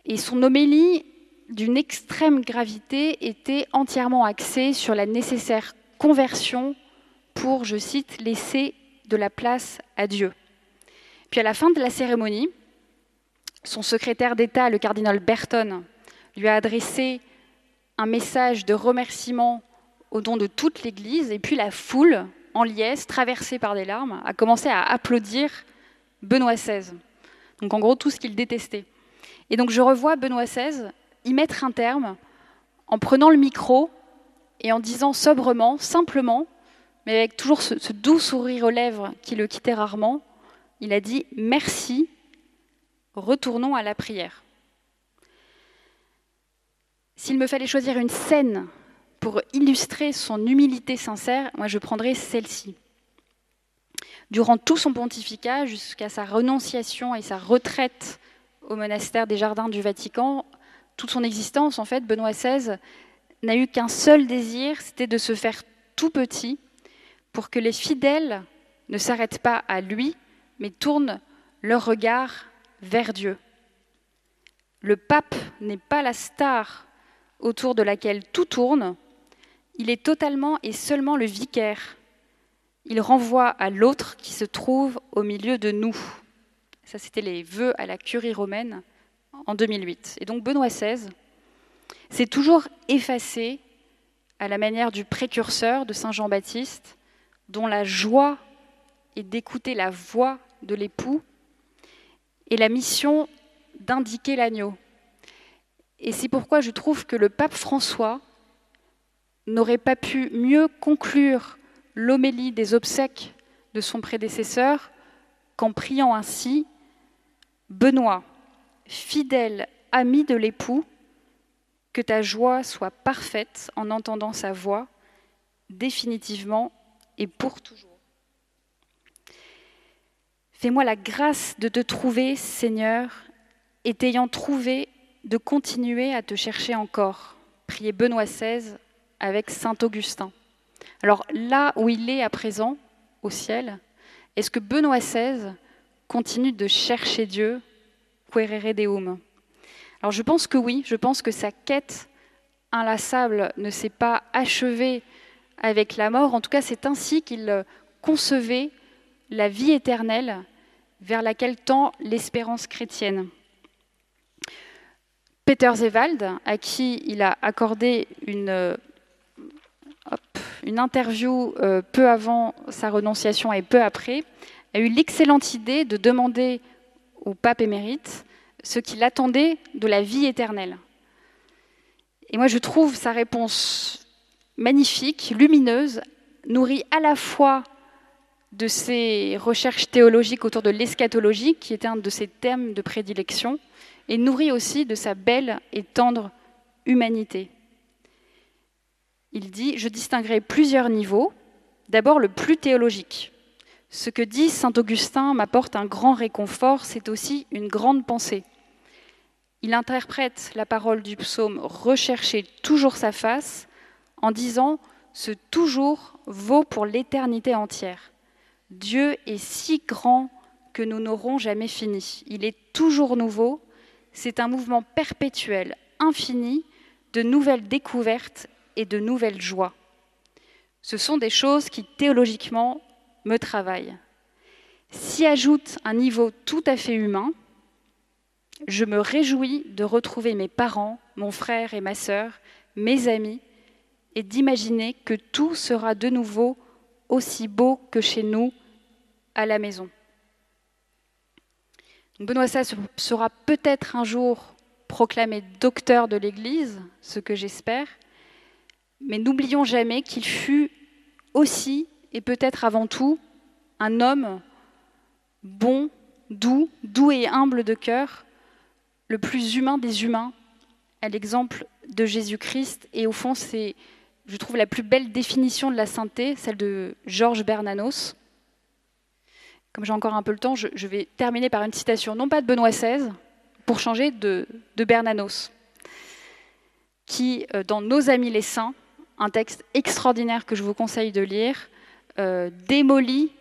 S2: Et son homélie d'une extrême gravité était entièrement axée sur la nécessaire conversion pour, je cite, laisser de la place à Dieu. Puis à la fin de la cérémonie, son secrétaire d'État, le cardinal Berton, lui a adressé un message de remerciement au don de toute l'Église, et puis la foule, en liesse, traversée par des larmes, a commencé à applaudir Benoît XVI. Donc en gros, tout ce qu'il détestait. Et donc je revois Benoît XVI y mettre un terme en prenant le micro et en disant sobrement, simplement, mais avec toujours ce, ce doux sourire aux lèvres qui le quittait rarement, il a dit Merci, retournons à la prière. S'il me fallait choisir une scène pour illustrer son humilité sincère, moi je prendrais celle-ci. Durant tout son pontificat, jusqu'à sa renonciation et sa retraite au monastère des Jardins du Vatican, toute son existence, en fait, Benoît XVI n'a eu qu'un seul désir, c'était de se faire tout petit pour que les fidèles ne s'arrêtent pas à lui, mais tournent leur regard vers Dieu. Le pape n'est pas la star autour de laquelle tout tourne, il est totalement et seulement le vicaire. Il renvoie à l'autre qui se trouve au milieu de nous. Ça, c'était les vœux à la curie romaine en 2008. Et donc Benoît XVI s'est toujours effacé à la manière du précurseur de Saint Jean-Baptiste, dont la joie est d'écouter la voix de l'époux et la mission d'indiquer l'agneau. Et c'est pourquoi je trouve que le pape François n'aurait pas pu mieux conclure l'homélie des obsèques de son prédécesseur qu'en priant ainsi Benoît, fidèle ami de l'époux, que ta joie soit parfaite en entendant sa voix, définitivement et pour toujours. Fais-moi la grâce de te trouver, Seigneur, et t'ayant trouvé, de continuer à te chercher encore. Priez Benoît XVI avec Saint Augustin. Alors là où il est à présent, au ciel, est-ce que Benoît XVI continue de chercher Dieu, querere deum? Alors je pense que oui, je pense que sa quête inlassable ne s'est pas achevée avec la mort. En tout cas, c'est ainsi qu'il concevait la vie éternelle vers laquelle tend l'espérance chrétienne. Peter Zewald, à qui il a accordé une, une interview euh, peu avant sa renonciation et peu après, a eu l'excellente idée de demander au pape émérite ce qu'il attendait de la vie éternelle. Et moi, je trouve sa réponse magnifique, lumineuse, nourrie à la fois de ses recherches théologiques autour de l'eschatologie, qui était un de ses thèmes de prédilection, et nourrit aussi de sa belle et tendre humanité. Il dit, je distinguerai plusieurs niveaux. D'abord le plus théologique. Ce que dit Saint Augustin m'apporte un grand réconfort, c'est aussi une grande pensée. Il interprète la parole du psaume Rechercher toujours sa face en disant Ce toujours vaut pour l'éternité entière. Dieu est si grand que nous n'aurons jamais fini. Il est toujours nouveau. C'est un mouvement perpétuel, infini, de nouvelles découvertes et de nouvelles joies. Ce sont des choses qui théologiquement me travaillent. S'y ajoute un niveau tout à fait humain, je me réjouis de retrouver mes parents, mon frère et ma sœur, mes amis, et d'imaginer que tout sera de nouveau aussi beau que chez nous, à la maison. Benoît XVI sera peut-être un jour proclamé docteur de l'Église, ce que j'espère, mais n'oublions jamais qu'il fut aussi, et peut-être avant tout, un homme bon, doux, doux et humble de cœur, le plus humain des humains, à l'exemple de Jésus-Christ. Et au fond, c'est je trouve, la plus belle définition de la sainteté, celle de Georges Bernanos. Comme j'ai encore un peu le temps, je, vais terminer par une citation, non pas de Benoît XVI, pour changer de, Bernanos, qui, euh, dans Nos amis les saints, un texte extraordinaire que je vous conseille de lire, euh, démolit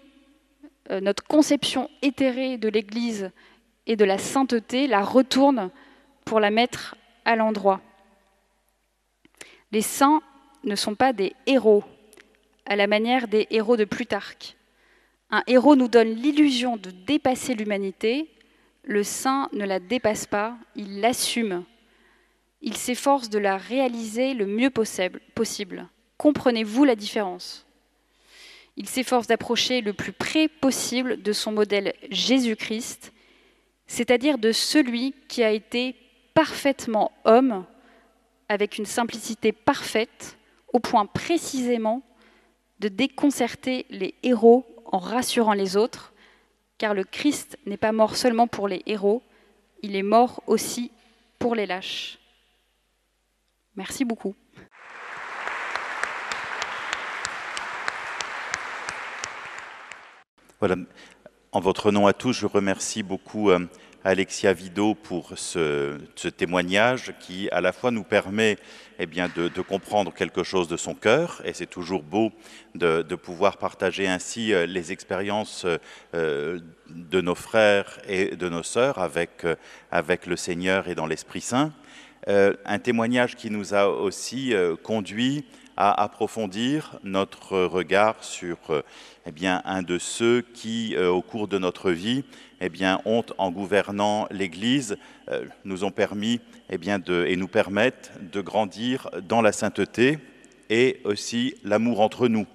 S2: euh, notre conception éthérée de l'Église et de la sainteté, la retourne pour la mettre à l'endroit. Les saints ne sont pas des héros, à la manière des héros de Plutarque. Un héros nous donne l'illusion de dépasser l'humanité, le saint ne la dépasse pas, il l'assume. Il s'efforce de la réaliser le mieux possible. Comprenez-vous la différence? Il s'efforce d'approcher le plus près possible de son modèle Jésus-Christ, c'est-à-dire de celui qui a été parfaitement homme, avec une simplicité parfaite, au point précisément de déconcerter les héros en rassurant les autres, car le Christ n'est pas mort seulement pour les héros, il est mort aussi pour les lâches. Merci beaucoup.
S3: En votre nom à tous, je remercie beaucoup euh, Alexia Vido pour ce, témoignage qui à la fois nous permet eh bien, de, comprendre quelque chose de son cœur, et c'est toujours beau de, pouvoir partager ainsi euh, les expériences euh, de nos frères et de nos sœurs avec, euh, avec le Seigneur et dans l'Esprit Saint. un témoignage qui nous a aussi conduit à approfondir notre regard sur eh bien, un de ceux qui, au cours de notre vie, eh bien, ont, en gouvernant l'Église, euh, nous ont permis eh bien, et nous permettent de grandir dans la sainteté et aussi l'amour entre nous.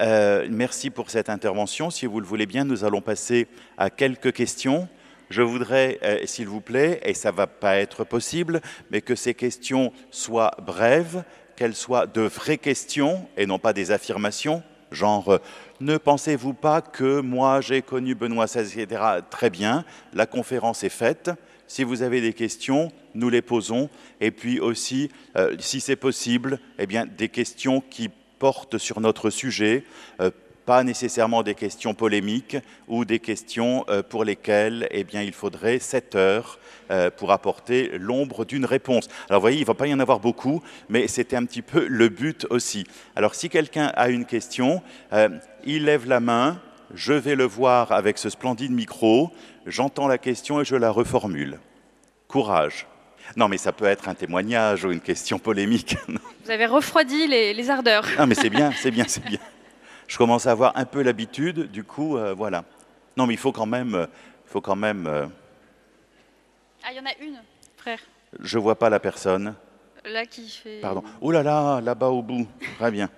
S3: Euh, merci pour cette intervention. Si vous le voulez bien, nous allons passer à quelques questions. Je voudrais, euh, s'il vous plaît, et ça ne va pas être possible, mais que ces questions soient brèves, qu'elles soient de vraies questions et non pas des affirmations, genre ne pensez-vous pas que moi j'ai connu Benoît XVI, etc. Très bien, la conférence est faite. Si vous avez des questions, nous les posons. Et puis aussi, euh, si c'est possible, eh bien, des questions qui portent sur notre sujet. Euh, pas nécessairement des questions polémiques ou des questions euh, pour lesquelles eh bien, il faudrait 7 heures euh, pour apporter l'ombre d'une réponse. Alors vous voyez, il ne va pas y en avoir beaucoup, mais c'était un petit peu le but aussi. Alors si quelqu'un a une question, euh, il lève la main, je vais le voir avec ce splendide micro, j'entends la question et je la reformule. Courage. Non, mais ça peut être un témoignage ou une question polémique.
S2: Vous avez refroidi les, ardeurs.
S3: Non, mais c'est bien, c'est bien, c'est bien. Je commence à avoir un peu l'habitude, du coup, euh, voilà. Non, mais il faut quand même, euh, il faut quand même. Euh,
S2: ah, il y en a une, frère.
S3: Je vois pas la personne.
S2: Là qui fait.
S3: Pardon. Oh là là, là-bas au bout. Très bien.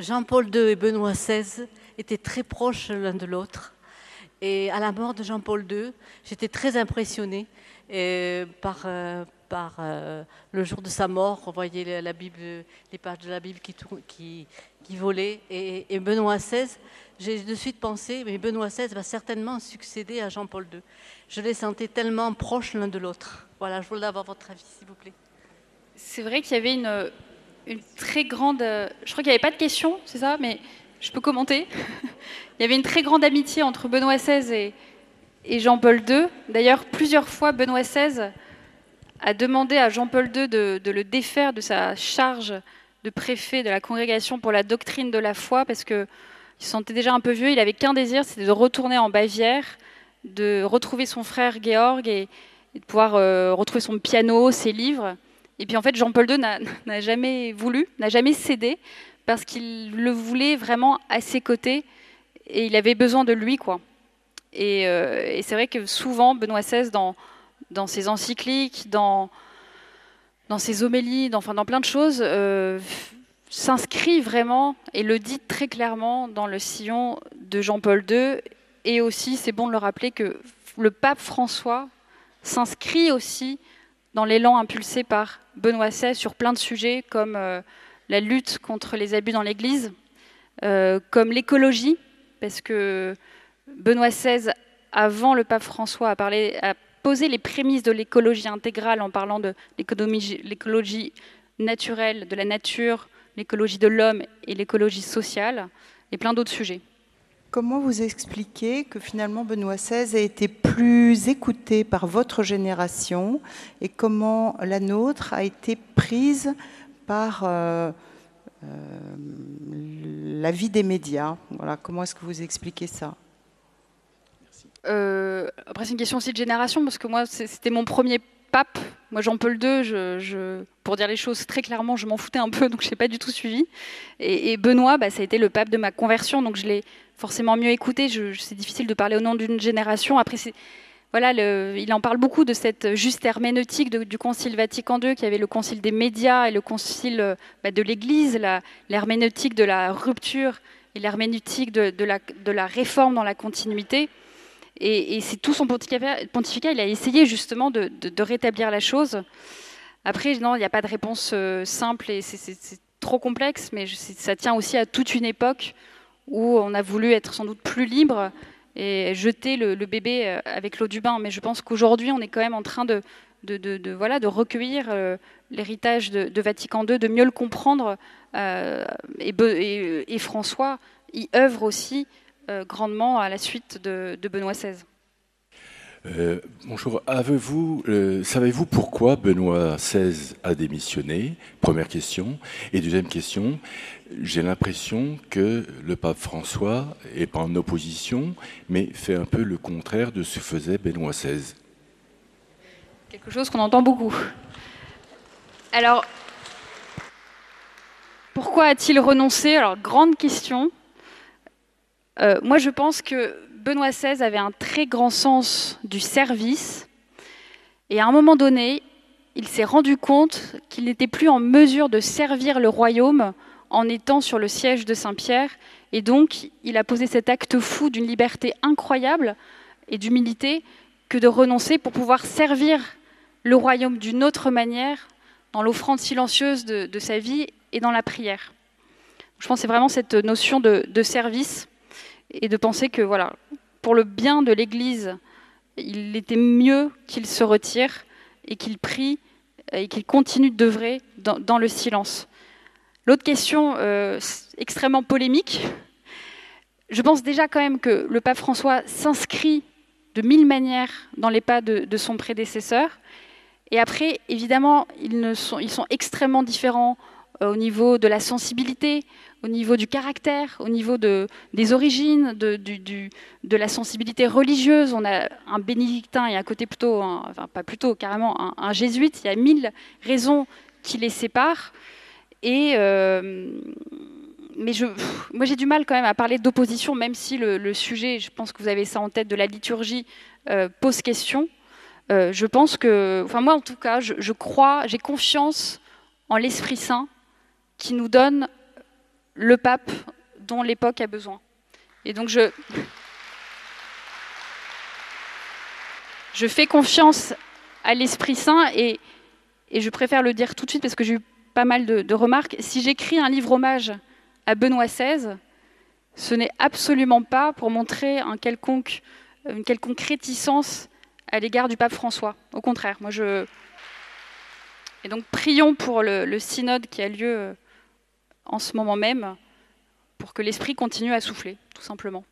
S4: Jean-Paul II et Benoît XVI étaient très proches l'un de l'autre. Et à la mort de Jean-Paul II, j'étais très impressionnée et par, euh, par euh, le jour de sa mort, on voyait la Bible, les pages de la Bible qui, volaient. Et, Benoît XVI, j'ai de suite pensé, mais Benoît XVI va certainement succéder à Jean-Paul II. Je les sentais tellement proches l'un de l'autre. Voilà, je voulais avoir votre avis, s'il vous plaît.
S2: C'est vrai qu'il y avait une, très grande... Je crois qu'il n'y avait pas de questions, c'est ça Mais je peux commenter. Il y avait une très grande amitié entre Benoît XVI et Jean-Paul II. D'ailleurs, plusieurs fois, Benoît XVI a demandé à Jean-Paul II de, le défaire de sa charge de préfet de la congrégation pour la doctrine de la foi, parce qu'il se sentait déjà un peu vieux. Il n'avait qu'un désir, c'était de retourner en Bavière, de retrouver son frère Georg et, de pouvoir euh, retrouver son piano, ses livres. Et puis en fait, Jean-Paul II n'a jamais voulu, n'a jamais cédé, parce qu'il le voulait vraiment à ses côtés et il avait besoin de lui, quoi. Euh, et, c'est vrai que souvent, Benoît XVI, dans, dans ses encycliques, dans, dans ses homélies, dans, enfin, dans plein de choses, euh, s'inscrit vraiment et le dit très clairement dans le sillon de Jean-Paul II. Et aussi, c'est bon de le rappeler que le pape François s'inscrit aussi dans l'élan impulsé par Benoît XVI sur plein de sujets comme euh, la lutte contre les abus dans l'Église, comme l'écologie, parce que Benoît XVI, avant le pape François, a, parlé, a posé les prémices de l'écologie intégrale en parlant de l'écologie naturelle, de la nature, l'écologie de l'homme et l'écologie sociale, et plein d'autres sujets.
S5: Comment vous expliquez que finalement Benoît XVI a été plus écouté par votre génération et comment la nôtre a été prise par euh, euh, la vie des médias? Voilà, Comment est-ce que vous expliquez ça?
S2: Après, c'est une question aussi de génération, parce que moi, c'était mon premier pape. Moi, Jean-Paul II, je, pour dire les choses très clairement, je m'en foutais un peu, donc je n'ai pas du tout suivi. Et, Benoît, bah, ça a été le pape de ma conversion, donc je l'ai forcément mieux écouté. C'est difficile de parler au nom d'une génération. Après, voilà, il en parle beaucoup de cette juste herméneutique du Concile Vatican II, qui avait le Concile des médias et le Concile bah, de l'Église, l'herméneutique de la rupture et l'herméneutique de la réforme dans la continuité. Et, c'est tout son pontificat, il a essayé justement de, rétablir la chose. Après, non, il n'y a pas de réponse euh, simple et c'est trop complexe, mais ça tient aussi à toute une époque où on a voulu être sans doute plus libre et jeter le, bébé euh, avec l'eau du bain. Mais je pense qu'aujourd'hui, on est quand même en train de, voilà, de recueillir euh, l'héritage de, Vatican II, de mieux le comprendre. et, et, François y œuvre aussi grandement à la suite de, Benoît XVI.
S6: Euh, bonjour, avez-vous, euh, savez-vous pourquoi Benoît XVI a démissionné? Première question. Et deuxième question, j'ai l'impression que le pape François n'est pas en opposition, mais fait un peu le contraire de ce que faisait Benoît XVI.
S2: Quelque chose qu'on entend beaucoup. Alors, pourquoi a-t-il renoncé? Alors, grande question. Euh, moi, je pense que Benoît XVI avait un très grand sens du service. Et à un moment donné, il s'est rendu compte qu'il n'était plus en mesure de servir le royaume en étant sur le siège de Saint-Pierre. Et donc, il a posé cet acte fou d'une liberté incroyable et d'humilité que de renoncer pour pouvoir servir le royaume d'une autre manière, dans l'offrande silencieuse de, sa vie et dans la prière. Je pense que c'est vraiment cette notion de service et de penser que voilà, pour le bien de l'Église, il était mieux qu'il se retire et qu'il prie et qu'il continue d'œuvrer dans, dans, le silence. L'autre question euh, extrêmement polémique, je pense déjà quand même que le pape François s'inscrit de mille manières dans les pas de, son prédécesseur. Et après, évidemment, ils, sont, extrêmement différents au niveau de la sensibilité, au niveau du caractère, au niveau de, des origines, de, la sensibilité religieuse. On a un bénédictin et un côté plutôt, enfin pas plutôt, carrément un, jésuite. Il y a mille raisons qui les séparent. Et euh, mais moi j'ai du mal quand même à parler d'opposition, même si le, sujet, je pense que vous avez ça en tête, de la liturgie euh, pose question. Euh, je pense que, enfin moi en tout cas, je, crois, j'ai confiance en l'Esprit Saint qui nous donne le pape dont l'époque a besoin. Et donc je, je fais confiance à l'Esprit Saint et, et, je préfère le dire tout de suite parce que j'ai eu pas mal de, remarques. Si j'écris un livre hommage à Benoît XVI, ce n'est absolument pas pour montrer quelconque, une quelconque réticence à l'égard du pape François. Au contraire, moi je. Et donc prions pour le, synode qui a lieu euh, en ce moment même, pour que l'esprit continue à souffler, tout simplement.